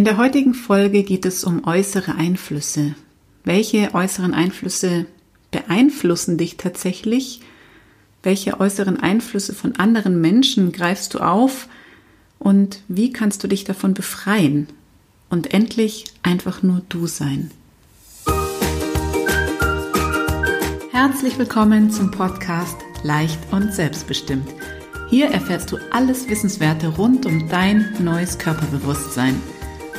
In der heutigen Folge geht es um äußere Einflüsse. Welche äußeren Einflüsse beeinflussen dich tatsächlich? Welche äußeren Einflüsse von anderen Menschen greifst du auf? Und wie kannst du dich davon befreien? Und endlich einfach nur du sein. Herzlich willkommen zum Podcast Leicht und Selbstbestimmt. Hier erfährst du alles Wissenswerte rund um dein neues Körperbewusstsein –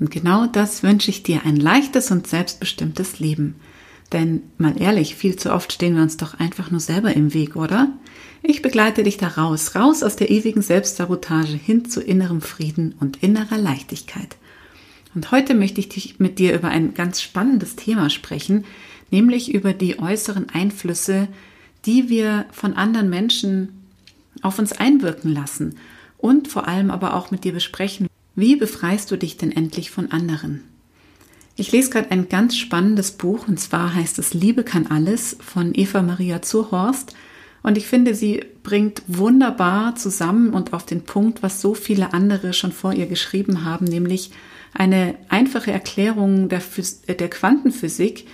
und genau das wünsche ich dir, ein leichtes und selbstbestimmtes Leben. Denn mal ehrlich, viel zu oft stehen wir uns doch einfach nur selber im Weg, oder? Ich begleite dich da raus, raus aus der ewigen Selbstsabotage hin zu innerem Frieden und innerer Leichtigkeit. Und heute möchte ich mit dir über ein ganz spannendes Thema sprechen, nämlich über die äußeren Einflüsse, die wir von anderen Menschen auf uns einwirken lassen und vor allem aber auch mit dir besprechen, wie befreist du dich denn endlich von anderen? Ich lese gerade ein ganz spannendes Buch und zwar heißt es Liebe kann alles von Eva Maria Zurhorst und ich finde, sie bringt wunderbar zusammen und auf den Punkt, was so viele andere schon vor ihr geschrieben haben, nämlich eine einfache Erklärung der, Phys der Quantenphysik,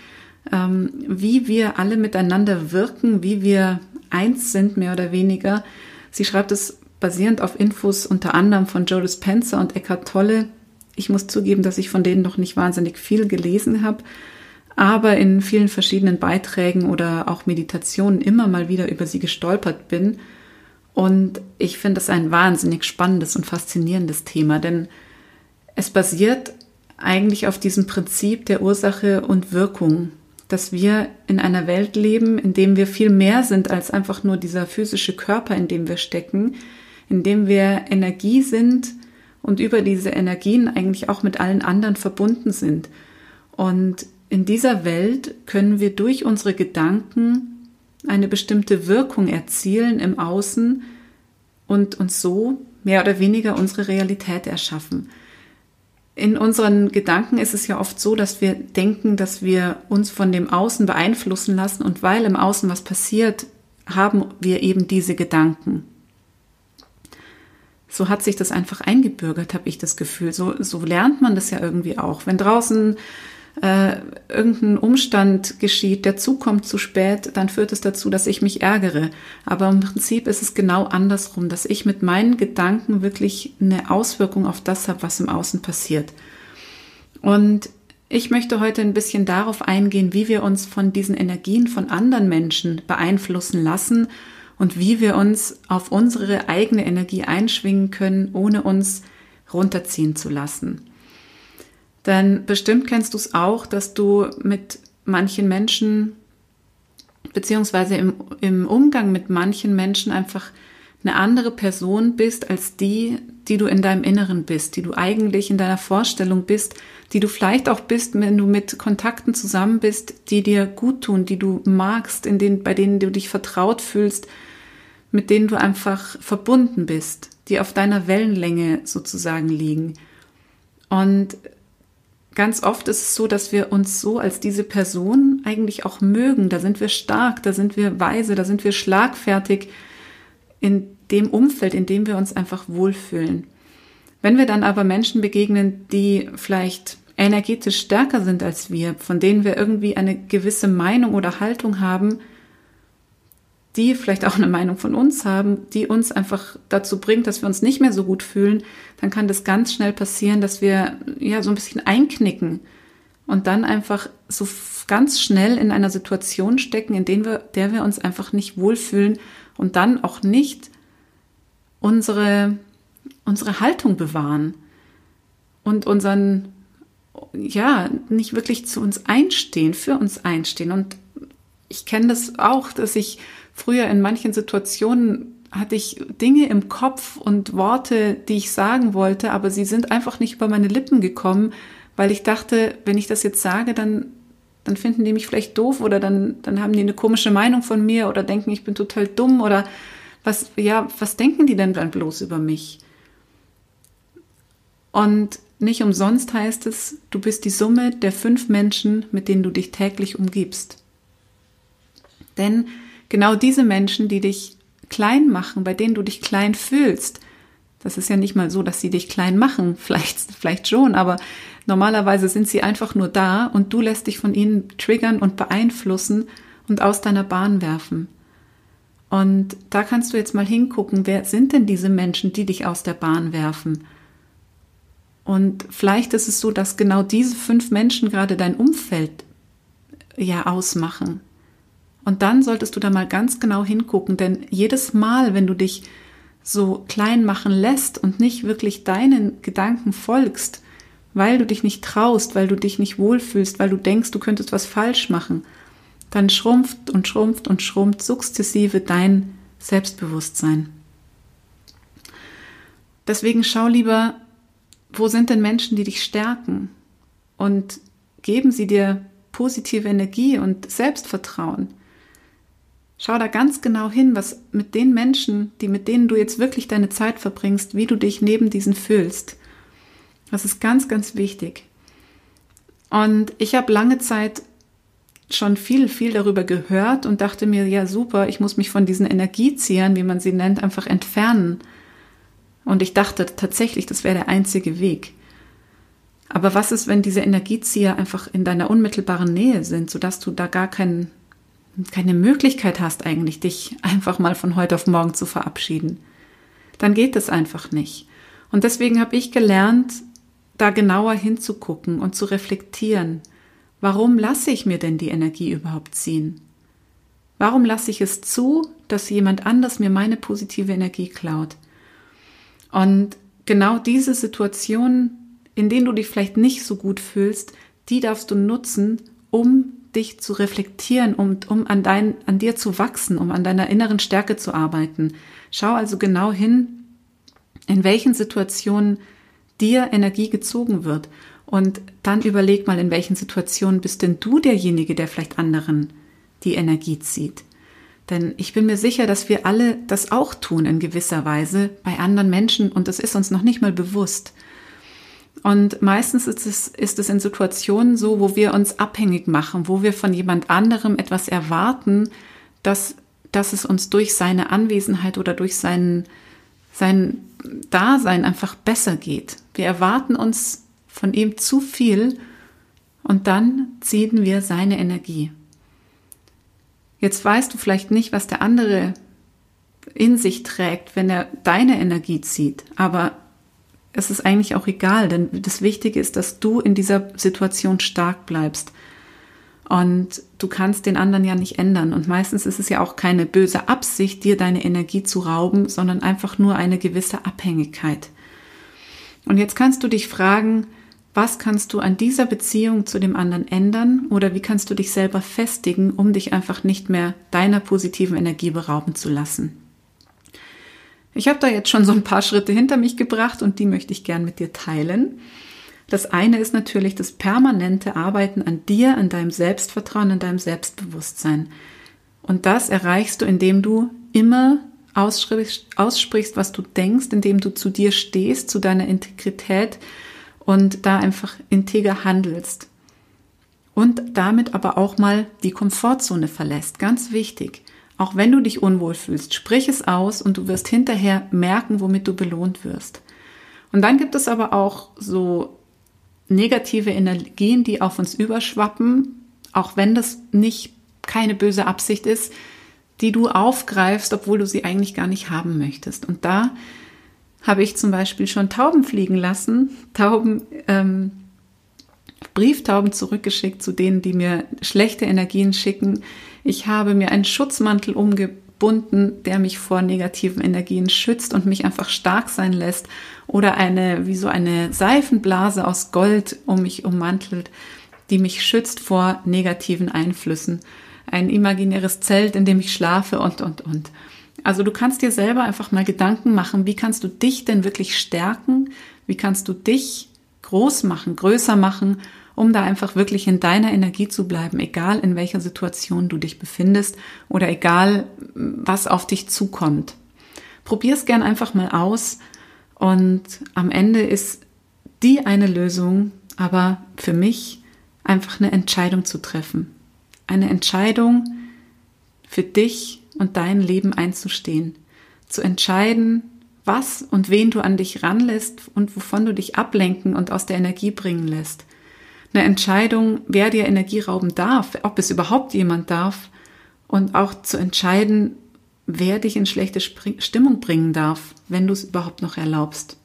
ähm, wie wir alle miteinander wirken, wie wir eins sind, mehr oder weniger. Sie schreibt es basierend auf Infos unter anderem von Joe Dispenza und Eckhart Tolle. Ich muss zugeben, dass ich von denen noch nicht wahnsinnig viel gelesen habe, aber in vielen verschiedenen Beiträgen oder auch Meditationen immer mal wieder über sie gestolpert bin. Und ich finde es ein wahnsinnig spannendes und faszinierendes Thema, denn es basiert eigentlich auf diesem Prinzip der Ursache und Wirkung, dass wir in einer Welt leben, in dem wir viel mehr sind als einfach nur dieser physische Körper, in dem wir stecken, in dem wir Energie sind und über diese Energien eigentlich auch mit allen anderen verbunden sind. Und in dieser Welt können wir durch unsere Gedanken eine bestimmte Wirkung erzielen im Außen und uns so mehr oder weniger unsere Realität erschaffen. In unseren Gedanken ist es ja oft so, dass wir denken, dass wir uns von dem Außen beeinflussen lassen und weil im Außen was passiert, haben wir eben diese Gedanken so hat sich das einfach eingebürgert, habe ich das Gefühl. So, so lernt man das ja irgendwie auch. Wenn draußen äh, irgendein Umstand geschieht, der zukommt zu spät, dann führt es dazu, dass ich mich ärgere. Aber im Prinzip ist es genau andersrum, dass ich mit meinen Gedanken wirklich eine Auswirkung auf das habe, was im Außen passiert. Und ich möchte heute ein bisschen darauf eingehen, wie wir uns von diesen Energien von anderen Menschen beeinflussen lassen und wie wir uns auf unsere eigene Energie einschwingen können, ohne uns runterziehen zu lassen. Denn bestimmt kennst du es auch, dass du mit manchen Menschen beziehungsweise im, im Umgang mit manchen Menschen einfach eine andere Person bist als die, die du in deinem Inneren bist, die du eigentlich in deiner Vorstellung bist, die du vielleicht auch bist, wenn du mit Kontakten zusammen bist, die dir gut tun, die du magst, in denen, bei denen du dich vertraut fühlst, mit denen du einfach verbunden bist, die auf deiner Wellenlänge sozusagen liegen. Und ganz oft ist es so, dass wir uns so als diese Person eigentlich auch mögen. Da sind wir stark, da sind wir weise, da sind wir schlagfertig in dem Umfeld, in dem wir uns einfach wohlfühlen. Wenn wir dann aber Menschen begegnen, die vielleicht energetisch stärker sind als wir, von denen wir irgendwie eine gewisse Meinung oder Haltung haben, die vielleicht auch eine Meinung von uns haben, die uns einfach dazu bringt, dass wir uns nicht mehr so gut fühlen, dann kann das ganz schnell passieren, dass wir ja so ein bisschen einknicken und dann einfach so ganz schnell in einer Situation stecken, in der wir, der wir uns einfach nicht wohlfühlen und dann auch nicht unsere, unsere Haltung bewahren und unseren, ja, nicht wirklich zu uns einstehen, für uns einstehen. Und ich kenne das auch, dass ich früher in manchen Situationen hatte ich Dinge im Kopf und Worte, die ich sagen wollte, aber sie sind einfach nicht über meine Lippen gekommen, weil ich dachte, wenn ich das jetzt sage, dann, Dann finden die mich vielleicht doof oder dann, dann haben die eine komische Meinung von mir oder denken, ich bin total dumm oder was, ja, was denken die denn dann bloß über mich? Und nicht umsonst heißt es, du bist die Summe der fünf Menschen, mit denen du dich täglich umgibst. Denn genau diese Menschen, die dich klein machen, bei denen du dich klein fühlst, das ist ja nicht mal so, dass sie dich klein machen, vielleicht, vielleicht schon, aber normalerweise sind sie einfach nur da und du lässt dich von ihnen triggern und beeinflussen und aus deiner Bahn werfen. Und da kannst du jetzt mal hingucken, wer sind denn diese Menschen, die dich aus der Bahn werfen? Und vielleicht ist es so, dass genau diese fünf Menschen gerade dein Umfeld ja ausmachen. Und dann solltest du da mal ganz genau hingucken, denn jedes Mal, wenn du dich so klein machen lässt und nicht wirklich deinen Gedanken folgst, weil du dich nicht traust, weil du dich nicht wohlfühlst, weil du denkst, du könntest was falsch machen, dann schrumpft und schrumpft und schrumpft sukzessive dein Selbstbewusstsein. Deswegen schau lieber, wo sind denn Menschen, die dich stärken und geben sie dir positive Energie und Selbstvertrauen. Schau da ganz genau hin, was mit den Menschen, die mit denen du jetzt wirklich deine Zeit verbringst, wie du dich neben diesen fühlst. Das ist ganz, ganz wichtig. Und ich habe lange Zeit schon viel, viel darüber gehört und dachte mir, ja super, ich muss mich von diesen Energieziehern, wie man sie nennt, einfach entfernen. Und ich dachte tatsächlich, das wäre der einzige Weg. Aber was ist, wenn diese Energiezieher einfach in deiner unmittelbaren Nähe sind, sodass du da gar kein, keine Möglichkeit hast, eigentlich dich einfach mal von heute auf morgen zu verabschieden? Dann geht es einfach nicht. Und deswegen habe ich gelernt, da genauer hinzugucken und zu reflektieren. Warum lasse ich mir denn die Energie überhaupt ziehen? Warum lasse ich es zu, dass jemand anders mir meine positive Energie klaut? Und genau diese Situationen, in denen du dich vielleicht nicht so gut fühlst, die darfst du nutzen, um dich zu reflektieren, um, um an, dein, an dir zu wachsen, um an deiner inneren Stärke zu arbeiten. Schau also genau hin, in welchen Situationen dir Energie gezogen wird. Und dann überleg mal, in welchen Situationen bist denn du derjenige, der vielleicht anderen die Energie zieht. Denn ich bin mir sicher, dass wir alle das auch tun in gewisser Weise bei anderen Menschen und das ist uns noch nicht mal bewusst. Und meistens ist es, ist es in Situationen so, wo wir uns abhängig machen, wo wir von jemand anderem etwas erwarten, dass, dass es uns durch seine Anwesenheit oder durch sein, sein Dasein einfach besser geht. Wir erwarten uns von ihm zu viel und dann ziehen wir seine Energie. Jetzt weißt du vielleicht nicht, was der andere in sich trägt, wenn er deine Energie zieht, aber es ist eigentlich auch egal, denn das Wichtige ist, dass du in dieser Situation stark bleibst. Und du kannst den anderen ja nicht ändern. Und meistens ist es ja auch keine böse Absicht, dir deine Energie zu rauben, sondern einfach nur eine gewisse Abhängigkeit. Und jetzt kannst du dich fragen, was kannst du an dieser Beziehung zu dem anderen ändern oder wie kannst du dich selber festigen, um dich einfach nicht mehr deiner positiven Energie berauben zu lassen? Ich habe da jetzt schon so ein paar Schritte hinter mich gebracht und die möchte ich gern mit dir teilen. Das eine ist natürlich das permanente Arbeiten an dir, an deinem Selbstvertrauen, an deinem Selbstbewusstsein. Und das erreichst du, indem du immer aussprichst, aussprichst, was du denkst, indem du zu dir stehst, zu deiner Integrität, und da einfach integer handelst. Und damit aber auch mal die Komfortzone verlässt. Ganz wichtig. Auch wenn du dich unwohl fühlst, sprich es aus und du wirst hinterher merken, womit du belohnt wirst. Und dann gibt es aber auch so negative Energien, die auf uns überschwappen, auch wenn das nicht keine böse Absicht ist, die du aufgreifst, obwohl du sie eigentlich gar nicht haben möchtest. Und da habe ich zum Beispiel schon Tauben fliegen lassen, Tauben, ähm, Brieftauben zurückgeschickt zu denen, die mir schlechte Energien schicken. Ich habe mir einen Schutzmantel umgebunden, der mich vor negativen Energien schützt und mich einfach stark sein lässt. Oder eine, wie so eine Seifenblase aus Gold um mich ummantelt, die mich schützt vor negativen Einflüssen. Ein imaginäres Zelt, in dem ich schlafe und, und, und. Also du kannst dir selber einfach mal Gedanken machen, wie kannst du dich denn wirklich stärken? Wie kannst du dich groß machen, größer machen, um da einfach wirklich in deiner Energie zu bleiben, egal in welcher Situation du dich befindest oder egal was auf dich zukommt. Probier es gern einfach mal aus und am Ende ist die eine Lösung, aber für mich einfach eine Entscheidung zu treffen. Eine Entscheidung für dich und dein Leben einzustehen. Zu entscheiden, was und wen du an dich ranlässt und wovon du dich ablenken und aus der Energie bringen lässt. Eine Entscheidung, wer dir Energie rauben darf, ob es überhaupt jemand darf und auch zu entscheiden, wer dich in schlechte Stimmung bringen darf, wenn du es überhaupt noch erlaubst.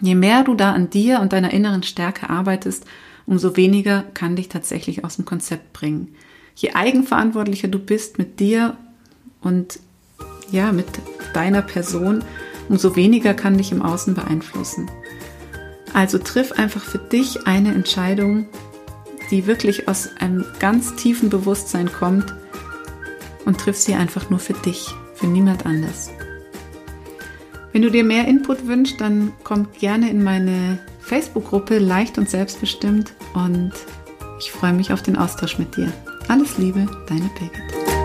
Je mehr du da an dir und deiner inneren Stärke arbeitest, umso weniger kann dich tatsächlich aus dem Konzept bringen. Je eigenverantwortlicher du bist mit dir und ja, mit deiner Person, umso weniger kann dich im Außen beeinflussen. Also triff einfach für dich eine Entscheidung, die wirklich aus einem ganz tiefen Bewusstsein kommt und triff sie einfach nur für dich, für niemand anders. Wenn du dir mehr Input wünschst, dann komm gerne in meine Facebook-Gruppe Leicht und Selbstbestimmt und ich freue mich auf den Austausch mit dir. Alles Liebe, deine Birgit.